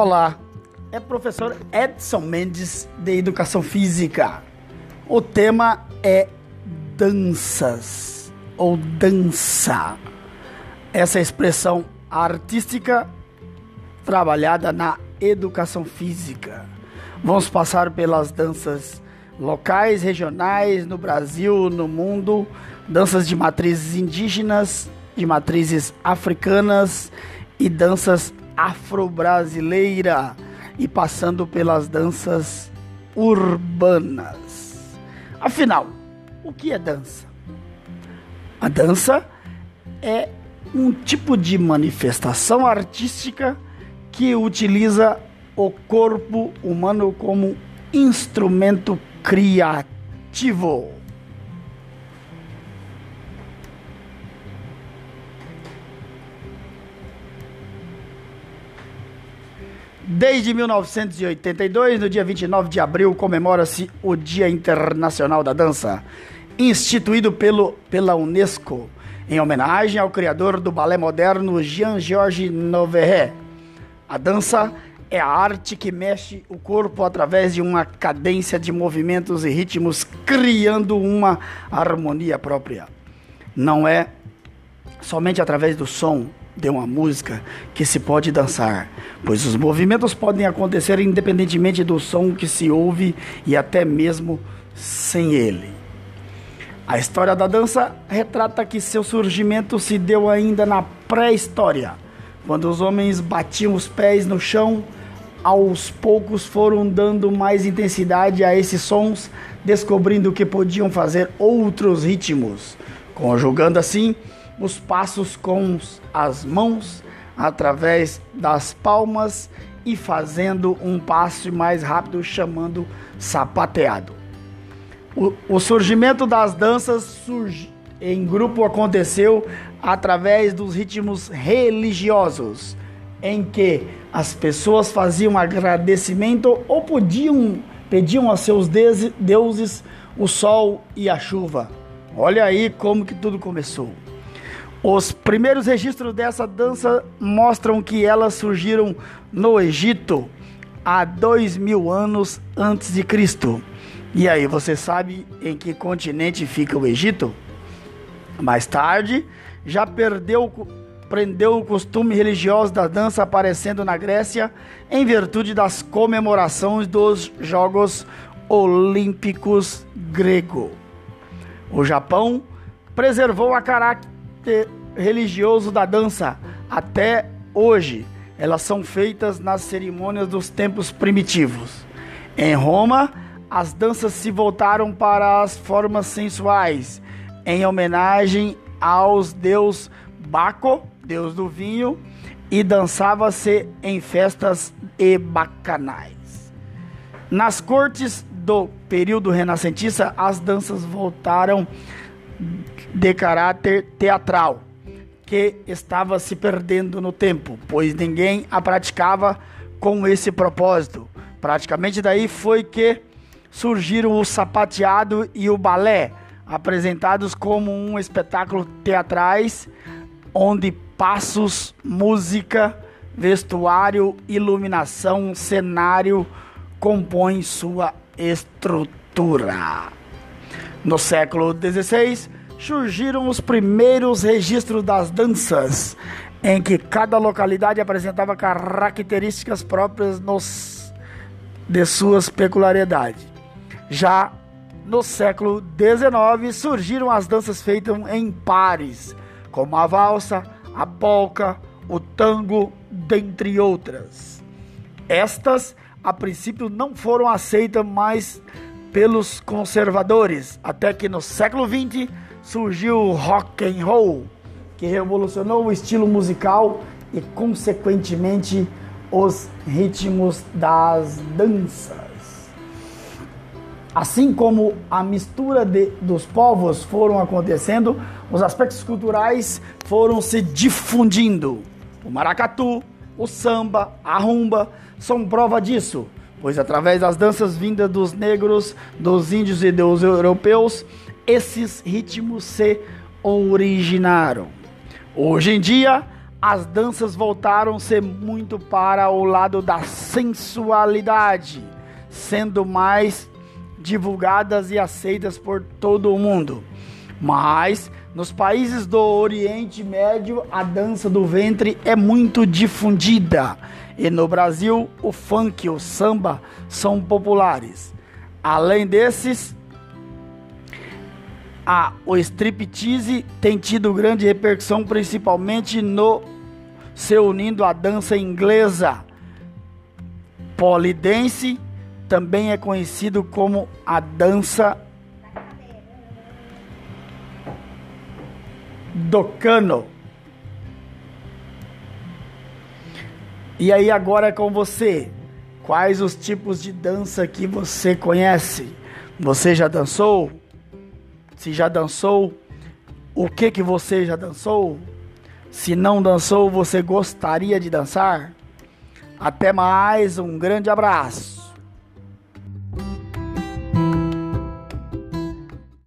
Olá, é professor Edson Mendes de Educação Física. O tema é danças ou dança. Essa expressão artística trabalhada na educação física. Vamos passar pelas danças locais, regionais, no Brasil, no mundo, danças de matrizes indígenas, de matrizes africanas e danças afro-brasileira e passando pelas danças urbanas. Afinal, o que é dança? A dança é um tipo de manifestação artística que utiliza o corpo humano como instrumento criativo. Desde 1982, no dia 29 de abril, comemora-se o Dia Internacional da Dança, instituído pelo, pela Unesco, em homenagem ao criador do balé moderno Jean-Georges Noverret. A dança é a arte que mexe o corpo através de uma cadência de movimentos e ritmos, criando uma harmonia própria. Não é somente através do som de uma música que se pode dançar, pois os movimentos podem acontecer independentemente do som que se ouve e até mesmo sem ele. A história da dança retrata que seu surgimento se deu ainda na pré-história, quando os homens batiam os pés no chão, aos poucos foram dando mais intensidade a esses sons, descobrindo que podiam fazer outros ritmos, conjugando assim os passos com as mãos através das palmas e fazendo um passo mais rápido, chamando sapateado. O, o surgimento das danças surge, em grupo aconteceu através dos ritmos religiosos, em que as pessoas faziam agradecimento ou podiam pediam a seus deuses o sol e a chuva. Olha aí como que tudo começou. Os primeiros registros dessa dança mostram que elas surgiram no Egito há dois mil anos antes de Cristo. E aí, você sabe em que continente fica o Egito? Mais tarde, já perdeu, prendeu o costume religioso da dança aparecendo na Grécia em virtude das comemorações dos Jogos Olímpicos grego. O Japão preservou a caráter religioso da dança até hoje. Elas são feitas nas cerimônias dos tempos primitivos. Em Roma, as danças se voltaram para as formas sensuais, em homenagem aos deus Baco, deus do vinho, e dançava-se em festas e bacanais. Nas cortes do período renascentista, as danças voltaram de caráter teatral, que estava se perdendo no tempo, pois ninguém a praticava com esse propósito. Praticamente daí foi que surgiram o sapateado e o balé, apresentados como um espetáculo teatrais onde passos, música, vestuário, iluminação, cenário compõem sua estrutura. No século XVI, surgiram os primeiros registros das danças, em que cada localidade apresentava características próprias nos, de suas peculiaridades. Já no século XIX surgiram as danças feitas em pares, como a valsa, a polca, o tango, dentre outras. Estas, a princípio, não foram aceitas mais pelos conservadores, até que no século XX surgiu o rock and roll, que revolucionou o estilo musical e consequentemente os ritmos das danças. Assim como a mistura de, dos povos foram acontecendo, os aspectos culturais foram se difundindo. O maracatu, o samba, a rumba são prova disso pois através das danças vindas dos negros, dos índios e dos europeus, esses ritmos se originaram. Hoje em dia, as danças voltaram-se muito para o lado da sensualidade, sendo mais divulgadas e aceitas por todo o mundo. Mas nos países do Oriente Médio, a dança do ventre é muito difundida. E no Brasil, o funk e o samba são populares. Além desses, a, o striptease tem tido grande repercussão, principalmente no se unindo à dança inglesa. Polidense também é conhecido como a dança do cano. E aí agora é com você. Quais os tipos de dança que você conhece? Você já dançou? Se já dançou, o que que você já dançou? Se não dançou, você gostaria de dançar? Até mais, um grande abraço.